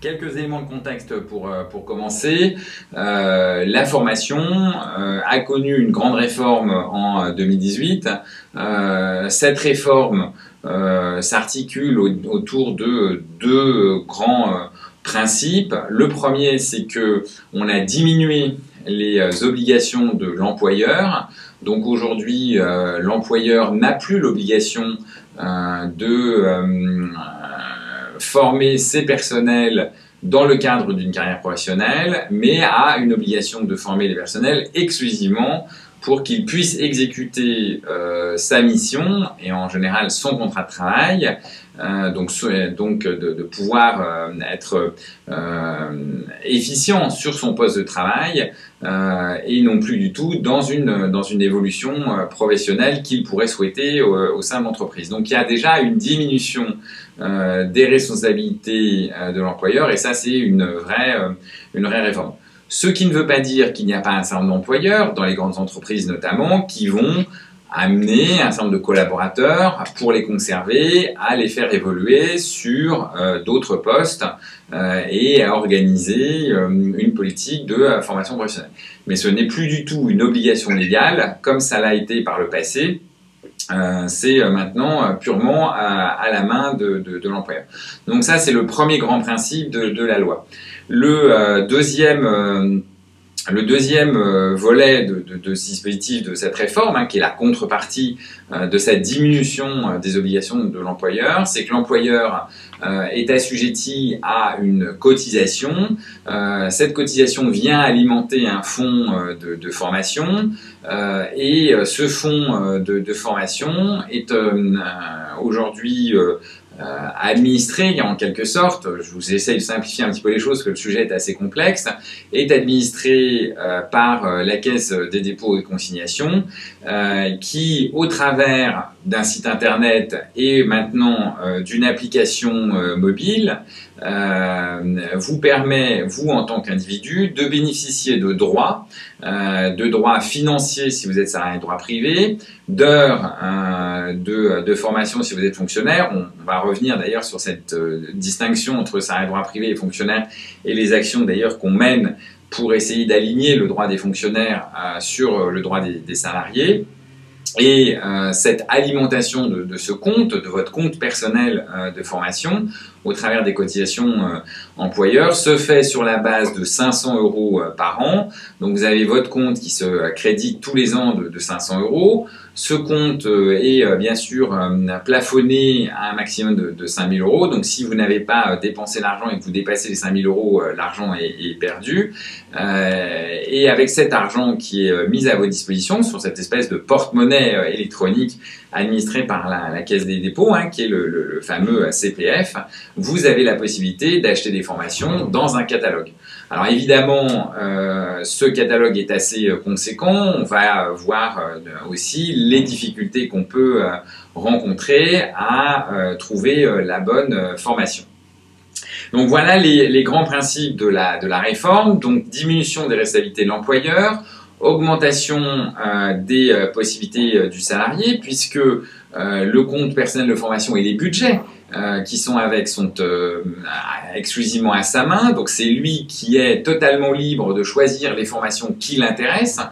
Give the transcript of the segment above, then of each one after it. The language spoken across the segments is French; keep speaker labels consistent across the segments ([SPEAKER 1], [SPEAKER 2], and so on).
[SPEAKER 1] Quelques éléments de contexte pour, euh, pour commencer. Euh, la formation euh, a connu une grande réforme en 2018. cette réforme s'articule autour de deux grands principes. Le premier, c'est que on a diminué les obligations de l'employeur. Donc aujourd'hui, l'employeur n'a plus l'obligation de former ses personnels dans le cadre d'une carrière professionnelle, mais a une obligation de former les personnels exclusivement pour qu'ils puissent exécuter euh, sa mission et en général son contrat de travail, euh, donc, donc de, de pouvoir euh, être euh, efficient sur son poste de travail euh, et non plus du tout dans une, dans une évolution professionnelle qu'il pourrait souhaiter au, au sein de l'entreprise. Donc il y a déjà une diminution des responsabilités de l'employeur et ça c'est une vraie, une vraie réforme. Ce qui ne veut pas dire qu'il n'y a pas un certain nombre d'employeurs, dans les grandes entreprises notamment, qui vont amener un certain nombre de collaborateurs pour les conserver, à les faire évoluer sur euh, d'autres postes euh, et à organiser euh, une politique de formation professionnelle. Mais ce n'est plus du tout une obligation légale comme ça l'a été par le passé. c'est maintenant purement à, la main de, de, l'employeur. Donc ça, c'est le premier grand principe de la loi. Le euh, deuxième euh, le deuxième euh, volet de, ce dispositif, de cette réforme, hein, qui est la contrepartie de cette diminution des obligations de l'employeur, c'est que l'employeur est assujetti à une cotisation. cette cotisation vient alimenter un fonds de, de, formation et ce fonds de, formation est aujourd'hui euh, administré en quelque sorte, je vous essaye de simplifier un petit peu les choses parce que le sujet est assez complexe, est administré euh, par euh, la Caisse des dépôts et consignations qui, au travers d'un site internet et maintenant d'une application mobile, vous permet, vous en tant qu'individu, de bénéficier de droits, de droits financiers si vous êtes salarié de droit privé, d'heures de, de, formation si vous êtes fonctionnaire. On, va revenir d'ailleurs sur cette euh, distinction entre salarié droit privé et fonctionnaire et les actions d'ailleurs qu'on mène pour essayer d'aligner le droit des fonctionnaires euh, sur le droit des salariés. Et euh, cette alimentation de, de, ce compte, de votre compte personnel euh, de formation, au travers des cotisations euh, employeurs, se fait sur la base de 500 euros par an. Donc vous avez votre compte qui se crédite tous les ans de, de 500 euros. Ce compte est bien sûr plafonné à un maximum de, de 5000 euros. Donc si vous n'avez pas dépensé l'argent et que vous dépassez les 5000 euros, l'argent est, perdu. et avec cet argent qui est mis à votre disposition sur cette espèce de porte-monnaie euh, électronique administré par la, Caisse des dépôts, hein, qui est le, fameux CPF, vous avez la possibilité d'acheter des formations dans un catalogue. Alors évidemment, euh, ce catalogue est assez euh, conséquent. On va voir aussi les difficultés qu'on peut rencontrer à trouver la bonne formation. Donc voilà les, grands principes de la réforme. Donc diminution des responsabilités de l'employeur, augmentation euh, des euh, possibilités euh, du salarié, puisque le compte personnel de formation et les budgets qui sont avec sont exclusivement à sa main. Donc c'est lui qui est totalement libre de choisir les formations qui l'intéressent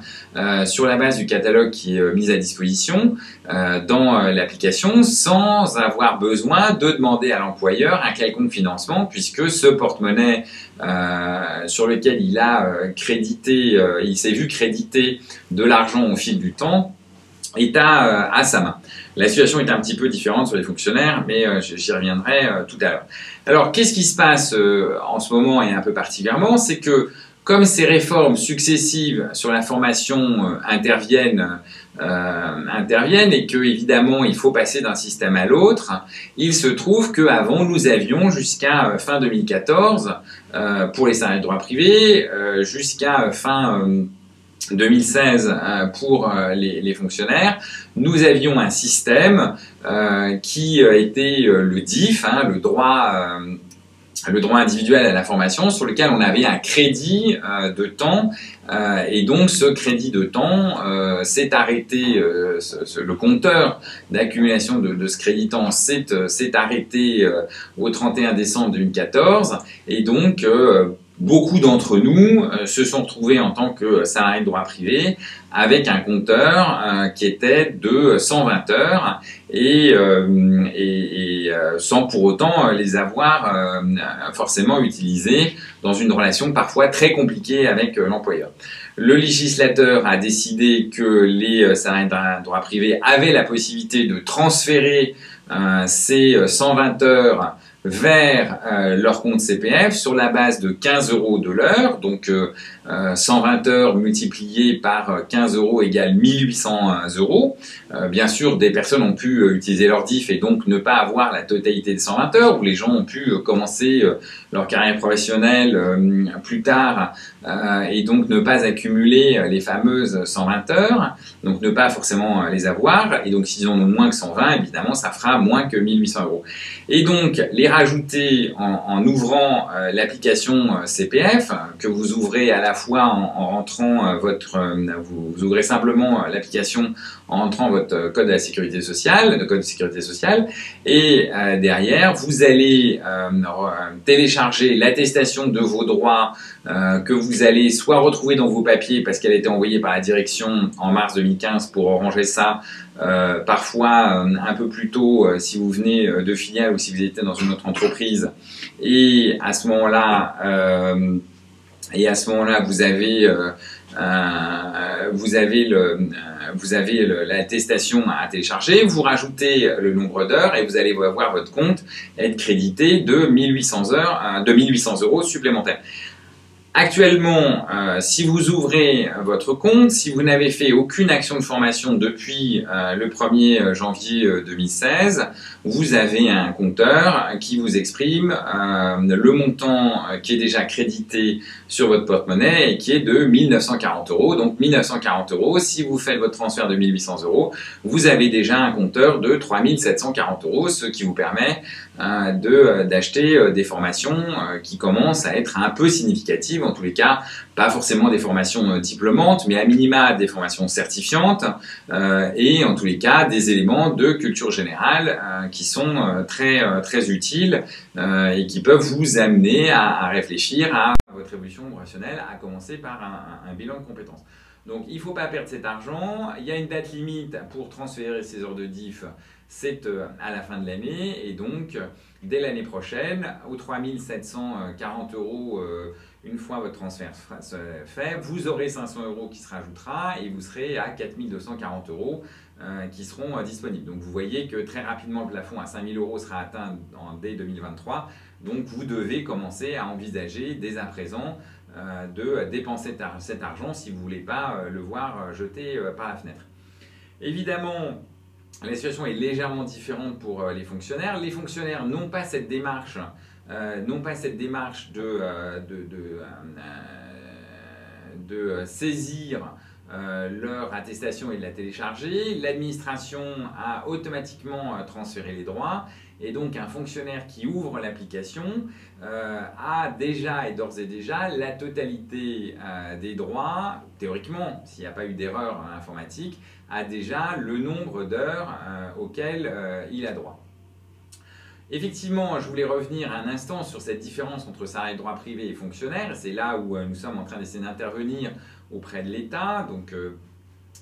[SPEAKER 1] sur la base du catalogue qui est mis à disposition dans l'application sans avoir besoin de demander à l'employeur un quelconque financement puisque ce porte-monnaie euh, sur lequel il a euh, crédité, euh, il s'est vu créditer de l'argent au fil du temps, est à, à, sa main. La situation est un petit peu différente sur les fonctionnaires, mais j'y reviendrai tout à l'heure. Alors, qu'est-ce qui se passe en ce moment et un peu particulièrement? C'est que comme ces réformes successives sur la formation interviennent euh, interviennent et que évidemment il faut passer d'un système à l'autre, il se trouve qu'avant nous avions jusqu'à euh, fin 2014 euh, pour les salariés de droit privé, euh, jusqu'à fin 2016 pour les, les, fonctionnaires, nous avions un système qui était le DIF, hein, le droit le droit individuel à la formation sur lequel on avait un crédit euh, de temps. Euh, et donc ce crédit de temps euh, s'est arrêté, le compteur d'accumulation de, de, ce crédit temps s'est arrêté au 31 décembre 2014 et donc beaucoup d'entre nous euh, se sont retrouvés en tant que salariés de droit privé avec un compteur euh, qui était de 120 heures et, euh, et, et sans pour autant les avoir forcément utilisés dans une relation parfois très compliquée avec l'employeur. Le législateur a décidé que les salariés de droit privé avaient la possibilité de transférer ces 120 heures vers euh, leur compte CPF sur la base de 15 euros de l'heure. Donc 120 euh, heures multipliées par 15 euros égale 1800 euros. Euh, bien sûr, des personnes ont pu utiliser leur DIF et donc ne pas avoir la totalité des 120 heures, ou les gens ont pu commencer leur carrière professionnelle plus tard et donc ne pas accumuler les fameuses 120 heures, donc ne pas forcément les avoir. Et donc s'ils en ont moins que 120, évidemment, ça fera moins que 1800 euros. Et donc les rajouter en, ouvrant euh, l'application euh, CPF que vous ouvrez à la fois en, rentrant euh, votre, vous, ouvrez simplement l'application en rentrant votre code de sécurité sociale, le code de sécurité sociale, et derrière vous allez télécharger l'attestation de vos droits que vous allez soit retrouver dans vos papiers parce qu'elle a été envoyée par la direction en mars 2015 pour ranger ça euh, parfois euh, un peu plus tôt euh, si vous venez de filiale ou si vous étiez dans une autre entreprise. Et à ce moment-là, et à ce moment-là, vous avez vous avez le, vous avez l'attestation à télécharger, vous rajoutez le nombre d'heures et vous allez voir votre compte être crédité de 1800 heures, de 1800 euros supplémentaires. Actuellement, euh, si vous ouvrez votre compte, si vous n'avez fait aucune action de formation depuis euh, le 1er janvier 2016, euh, vous avez un compteur qui vous exprime le montant qui est déjà crédité sur votre porte-monnaie et qui est de 1940 euros. Donc 1940 euros, si vous faites votre transfert de 1800 euros, vous avez déjà un compteur de 3740 euros, ce qui vous permet d'acheter des formations qui commencent à être un peu significatives en tous les cas, pas forcément des formations euh, diplômantes, mais à minima des formations certifiantes, euh, et en tous les cas des éléments de culture générale euh, qui sont très, très utiles et qui peuvent vous amener à, réfléchir à votre évolution professionnelle, à commencer par un, un bilan de compétences. Donc il ne faut pas perdre cet argent. Il y a une date limite pour transférer ces heures de diff, c'est à la fin de l'année. Et donc, dès l'année prochaine, aux 3740 euros une fois votre transfert fait, vous aurez 500 euros qui se rajoutera et vous serez à 4240 euros euh, qui seront euh, disponibles. Donc vous voyez que très rapidement le plafond à 5000 euros sera atteint en, dès 2023. Donc vous devez commencer à envisager dès à présent euh, de dépenser cet argent si vous ne voulez pas le voir jeté par la fenêtre. Évidemment, la situation est légèrement différente pour les fonctionnaires. Les fonctionnaires n'ont pas cette démarche non pas cette démarche de, euh, euh, saisir leur attestation et de la télécharger. L'administration a automatiquement transféré les droits et donc un fonctionnaire qui ouvre l'application a déjà et d'ores et déjà la totalité des droits, théoriquement, s'il n'y a pas eu d'erreur informatique, a déjà le nombre d'heures auxquelles il a droit. Effectivement, je voulais revenir un instant sur cette différence entre salarié de droit privé et fonctionnaire. C'est là où euh, nous sommes en train d'essayer d'intervenir auprès de l'État. Donc, euh,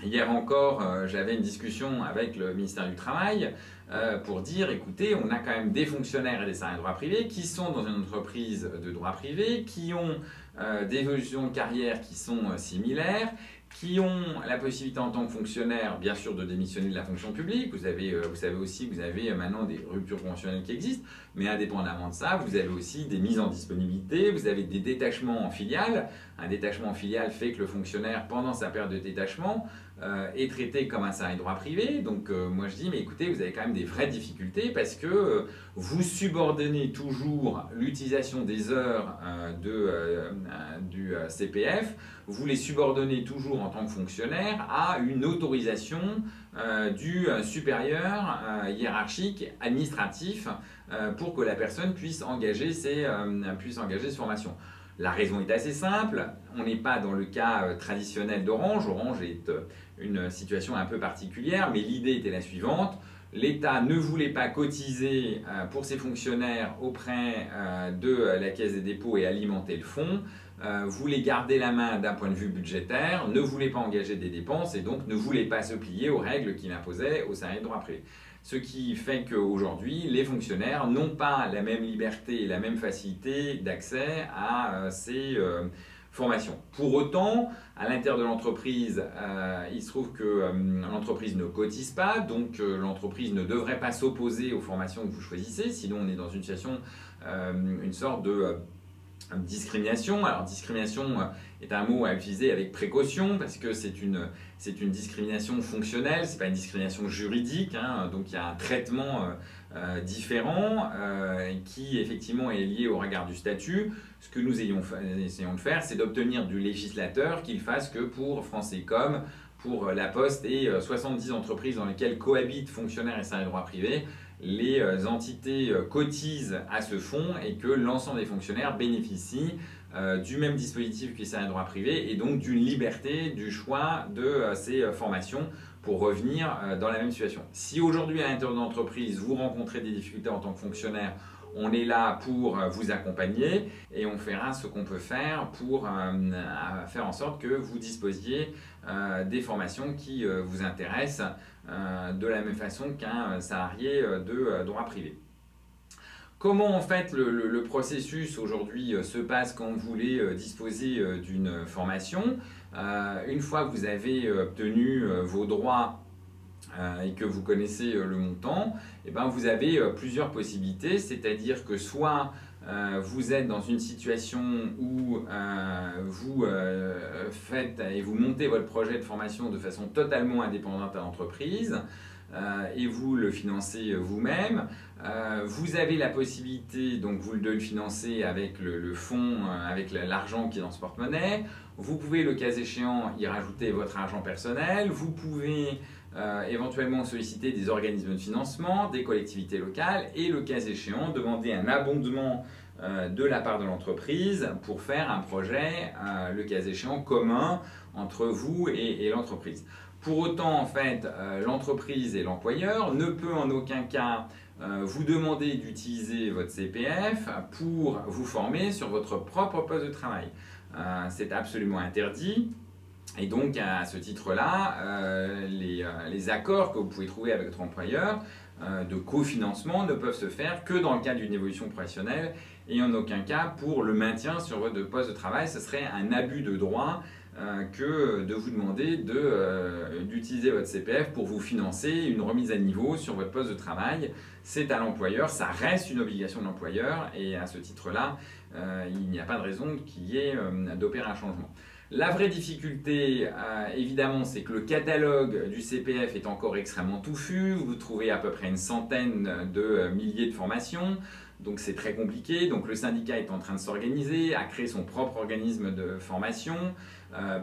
[SPEAKER 1] hier encore, euh, j'avais une discussion avec le ministère du Travail pour dire, écoutez, on a quand même des fonctionnaires et des salariés de droit privé qui sont dans une entreprise de droit privé, qui ont des évolutions de carrière qui sont similaires qui ont la possibilité en tant que fonctionnaire, bien sûr, de démissionner de la fonction publique. Vous, euh, savez aussi que vous avez euh, maintenant des ruptures conventionnelles qui existent, mais indépendamment de ça, vous avez aussi des mises en disponibilité, vous avez des détachements en filiale. Un détachement en filiale fait que le fonctionnaire, pendant sa période de détachement, euh, est traité comme un salarié droit privé. Donc euh, moi je dis, mais écoutez, vous avez quand même des vraies difficultés parce que euh, vous subordonnez toujours l'utilisation des heures du CPF, vous les subordonnez toujours en tant que fonctionnaire à une autorisation du supérieur hiérarchique administratif pour que la personne puisse engager puisse engager ses formations. La raison est assez simple, on n'est pas dans le cas euh, traditionnel d'Orange, Orange est euh, une situation un peu particulière, mais l'idée était la suivante, l'État ne voulait pas cotiser euh, pour ses fonctionnaires auprès de la Caisse des dépôts et alimenter le fonds, voulait garder la main d'un point de vue budgétaire, ne voulait pas engager des dépenses et donc ne voulait pas se plier aux règles qu'il imposait aux salariés de droit privé. Ce qui fait qu'aujourd'hui, les fonctionnaires n'ont pas la même liberté et la même facilité d'accès à euh, ces euh, formations. Pour autant, à l'intérieur de l'entreprise, euh, il se trouve que l'entreprise ne cotise pas, donc l'entreprise ne devrait pas s'opposer aux formations que vous choisissez, sinon on est dans une situation, une sorte de discrimination. Alors discrimination est un mot à utiliser avec précaution parce que c'est une, c'est une discrimination fonctionnelle, c'est pas une discrimination juridique, hein. donc il y a un traitement euh, euh, différent qui effectivement est lié au regard du statut. Ce que nous ayons, essayons de faire, c'est d'obtenir du législateur qu'il fasse que pour France comme pour La Poste et 70 entreprises dans lesquelles cohabitent fonctionnaires et salariés de droit privé, les euh, entités euh, cotisent à ce fonds et que l'ensemble des fonctionnaires bénéficient euh, du même dispositif que de droit privé et donc d'une liberté du choix de ces formations pour revenir dans la même situation. Si aujourd'hui à l'intérieur de l'entreprise vous rencontrez des difficultés en tant que fonctionnaire, on est là pour vous accompagner et on fera ce qu'on peut faire pour euh, faire en sorte que vous disposiez euh, des formations qui euh, vous intéressent de la même façon qu'un salarié de droit privé. Comment en fait le, processus aujourd'hui se passe quand vous voulez disposer d'une formation? Une fois que vous avez obtenu vos droits euh, et que vous connaissez euh, le montant, eh ben vous avez euh, plusieurs possibilités, c'est-à-dire que soit vous êtes dans une situation où vous faites et vous montez votre projet de formation de façon totalement indépendante à l'entreprise, et vous le financez vous-même. vous avez la possibilité donc vous de le financer avec le, le fonds, avec l'argent qui est dans ce porte-monnaie. Vous pouvez le cas échéant y rajouter votre argent personnel. Vous pouvez euh, éventuellement solliciter des organismes de financement, des collectivités locales et le cas échéant demander un abondement euh, de la part de l'entreprise pour faire un projet, euh, le cas échéant, commun entre vous et, l'entreprise. Pour autant, en fait, l'entreprise et l'employeur ne peut en aucun cas vous demander d'utiliser votre CPF pour vous former sur votre propre poste de travail. C'est absolument interdit. Et donc, à ce titre-là, euh, euh, les, accords que vous pouvez trouver avec votre employeur euh, de cofinancement ne peuvent se faire que dans le cadre d'une évolution professionnelle et en aucun cas pour le maintien sur votre poste de travail. Ce serait un abus de droit que de vous demander d'utiliser votre CPF pour vous financer une remise à niveau sur votre poste de travail. C'est à l'employeur, ça reste une obligation de l'employeur et à ce titre-là, il n'y a pas de raison qu'il y ait d'opérer un changement. La vraie difficulté, euh, évidemment, c'est que le catalogue du CPF est encore extrêmement touffu. Vous trouvez à peu près une centaine de euh, milliers de formations. Donc c'est très compliqué. Donc le syndicat est en train de s'organiser, a créé son propre organisme de formation euh,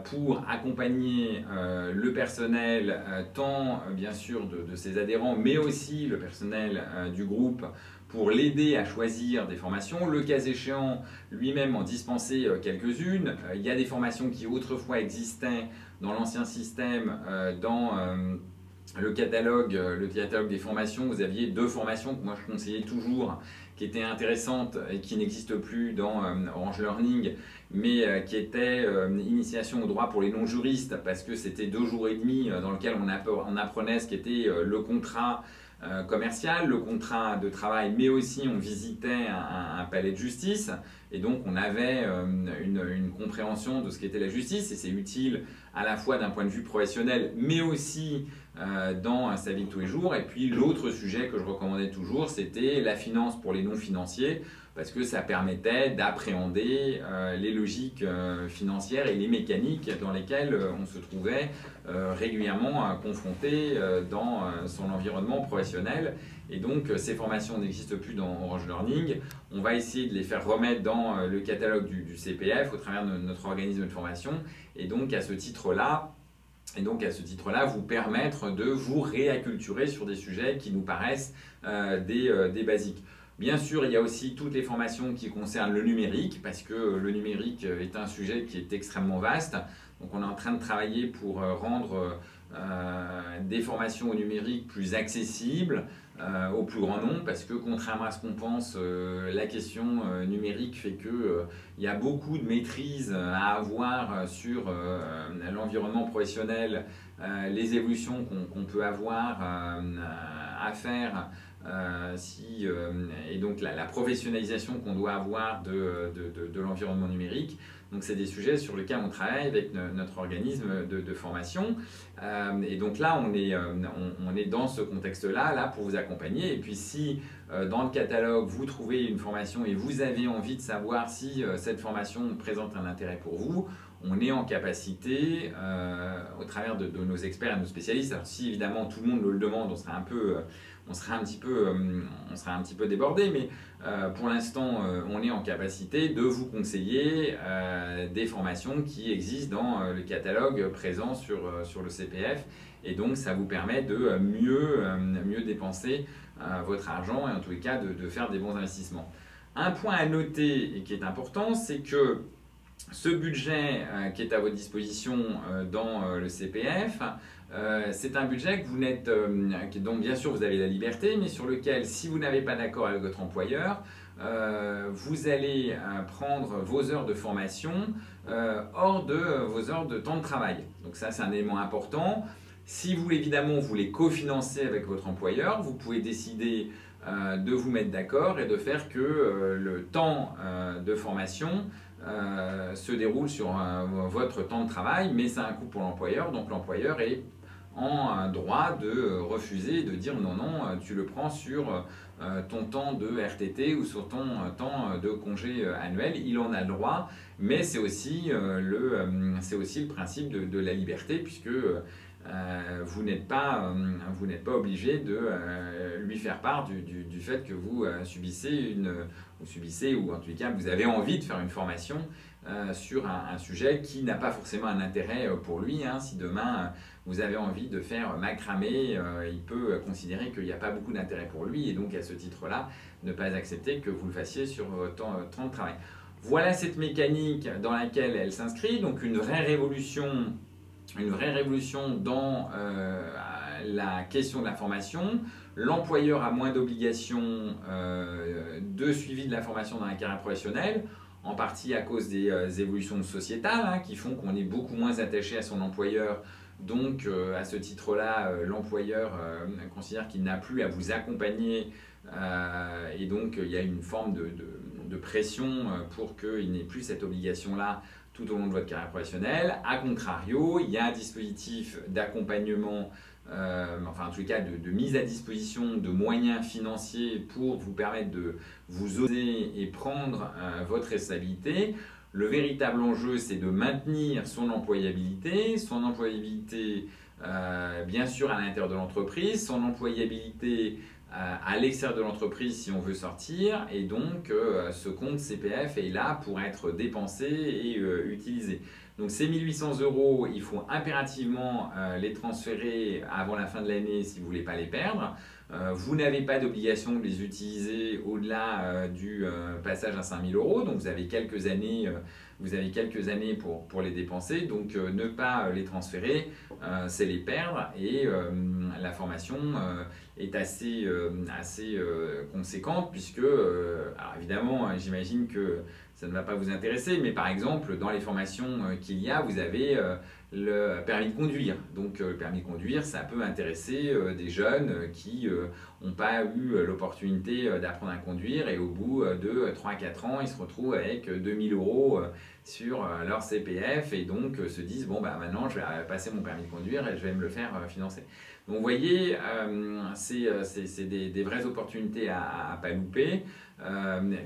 [SPEAKER 1] pour accompagner le personnel, tant bien sûr de, ses adhérents, mais aussi le personnel du groupe pour l'aider à choisir des formations. Le cas échéant, lui-même en dispenser euh, quelques-unes. Euh, il y a des formations qui autrefois existaient dans l'ancien système, euh, dans le catalogue, le catalogue des formations. Vous aviez deux formations que moi je conseillais toujours, qui étaient intéressantes et qui n'existent plus dans Orange Learning, mais qui étaient initiation au droit pour les non-juristes, parce que c'était deux jours et demi dans lequel on apprenait ce qu'était le contrat euh, commercial, le contrat de travail, mais aussi on visitait un, palais de justice et donc on avait euh, une, compréhension de ce qu'était la justice et c'est utile à la fois d'un point de vue professionnel, mais aussi euh, dans sa vie de tous les jours. Et puis l'autre sujet que je recommandais toujours, c'était la finance pour les non financiers. Parce que ça permettait d'appréhender euh, les logiques euh, financières et les mécaniques dans lesquelles euh, on se trouvait régulièrement confronté dans son environnement professionnel. Et donc ces formations n'existent plus dans Orange Learning. On va essayer de les faire remettre dans le catalogue du, CPF au travers de notre organisme de formation. Et donc à ce titre-là, et donc à ce titre-là, vous permettre de vous réacculturer sur des sujets qui nous paraissent des, des basiques. Bien sûr, il y a aussi toutes les formations qui concernent le numérique, parce que le numérique est un sujet qui est extrêmement vaste. Donc on est en train de travailler pour euh, rendre euh, des formations au numérique plus accessibles euh, au plus grand nombre, parce que contrairement à ce qu'on pense, la question numérique fait qu'il il y a beaucoup de maîtrise à avoir sur l'environnement professionnel, les évolutions qu'on peut avoir à faire euh, euh, et donc la, professionnalisation qu'on doit avoir de, de, l'environnement numérique. Donc c'est des sujets sur lesquels on travaille avec notre organisme de, formation. Euh, et donc là, on est, on, est dans ce contexte-là, là pour vous accompagner. Et puis si dans le catalogue, vous trouvez une formation et vous avez envie de savoir si cette formation présente un intérêt pour vous, on est en capacité, au travers de, nos experts et nos spécialistes, alors si évidemment tout le monde le demande, on sera un peu on serait un petit peu, euh, on serait un petit peu débordé, mais euh, pour l'instant, euh, on est en capacité de vous conseiller des formations qui existent dans le catalogue présent sur, le CPF. Et donc, ça vous permet de mieux, dépenser votre argent et en tous les cas de, faire des bons investissements. Un point à noter et qui est important, c'est que ce budget qui est à votre disposition dans le CPF, c'est un budget que vous n'êtes, donc bien sûr vous avez la liberté, mais sur lequel si vous n'avez pas d'accord avec votre employeur, vous allez prendre vos heures de formation hors de vos heures de temps de travail. Donc ça c'est un élément important. Si vous évidemment vous voulez cofinancer avec votre employeur, vous pouvez décider de vous mettre d'accord et de faire que le temps de formation euh, se déroule sur euh, votre temps de travail, mais c'est un coût pour l'employeur, donc l'employeur est en droit de refuser, de dire non, non, tu le prends sur euh, ton temps de RTT ou sur ton temps de congé annuel, il en a le droit, mais c'est aussi, le, principe de, la liberté, puisque euh, vous n'êtes pas, euh, vous obligé de euh, lui faire part du, fait que vous subissez une, ou subissez ou en tout cas vous avez envie de faire une formation sur un, sujet qui n'a pas forcément un intérêt pour lui. Hein. Si demain vous avez envie de faire macramé, il peut considérer qu'il n'y a pas beaucoup d'intérêt pour lui et donc à ce titre-là ne pas accepter que vous le fassiez sur votre temps, de travail. Voilà cette mécanique dans laquelle elle s'inscrit, donc une vraie révolution une vraie révolution dans euh, la question de la formation. L'employeur a moins d'obligations euh, de suivi de la formation dans la carrière professionnelle, en partie à cause des euh, évolutions sociétales hein, qui font qu'on est beaucoup moins attaché à son employeur. Donc, à ce titre-là, l'employeur considère qu'il n'a plus à vous accompagner et donc il y a une forme de pression pour qu'il n'ait plus cette obligation-là tout au long de votre carrière professionnelle. A contrario, il y a un dispositif d'accompagnement, euh, enfin en tout cas de, mise à disposition de moyens financiers pour vous permettre de vous oser et prendre euh, votre responsabilité. Le véritable enjeu, c'est de maintenir son employabilité, son employabilité euh, bien sûr à l'intérieur de l'entreprise, son employabilité à l'extérieur de l'entreprise si on veut sortir et donc euh, ce compte CPF est là pour être dépensé et euh, utilisé. Donc ces 1800 euros, il faut impérativement euh, les transférer avant la fin de l'année si vous voulez pas les perdre. Vous n'avez pas d'obligation de les utiliser au-delà du passage à 5000 euros, donc vous avez quelques années, vous avez quelques années pour, pour les dépenser. Donc ne pas les transférer, c'est les perdre. Et la formation est assez euh, assez euh, conséquente puisque, euh, évidemment, hein, j'imagine que ça ne va pas vous intéresser, mais par exemple, dans les formations qu'il y a, vous avez le permis de conduire. Donc le permis de conduire, ça peut intéresser des jeunes qui n'ont pas eu l'opportunité d'apprendre à conduire et au bout de 3-4 ans, ils se retrouvent avec 2000 euros sur leur CPF et donc se disent, bon, bah, maintenant, je vais passer mon permis de conduire et je vais me le faire financer. Donc vous voyez, c'est des, vraies opportunités à, ne pas louper.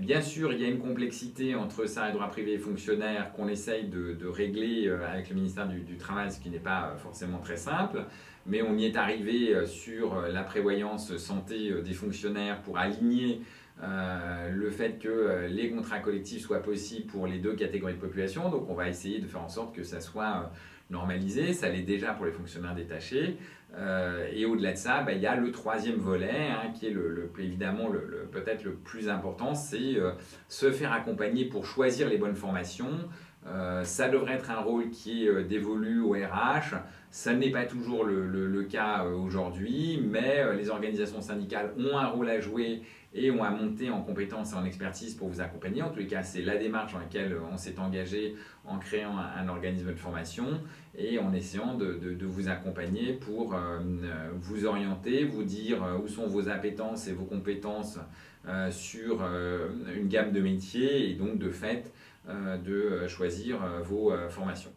[SPEAKER 1] bien sûr, il y a une complexité entre ça et droit privé et fonctionnaire qu'on essaye de, régler avec le ministère du, du Travail, ce qui n'est pas forcément très simple, mais on y est arrivé sur la prévoyance santé des fonctionnaires pour aligner euh, le fait que euh, les contrats collectifs soient possibles pour les deux catégories de population. Donc on va essayer de faire en sorte que ça soit euh, normalisé. Ça l'est déjà pour les fonctionnaires détachés. et au-delà de ça, bah, il y a le troisième volet, hein, qui est évidemment peut-être le plus important, c'est se faire accompagner pour choisir les bonnes formations. Ça devrait être un rôle qui est dévolu au RH. Ça n'est pas toujours le, cas aujourd'hui, mais les organisations syndicales ont un rôle à jouer et ont à monter en compétences et en expertise pour vous accompagner. En tous les cas, c'est la démarche dans laquelle on s'est engagé en créant un, organisme de formation et en essayant de, vous accompagner pour euh, vous orienter, vous dire euh, où sont vos appétences et vos compétences euh, sur une gamme de métiers et donc de fait de choisir vos formations.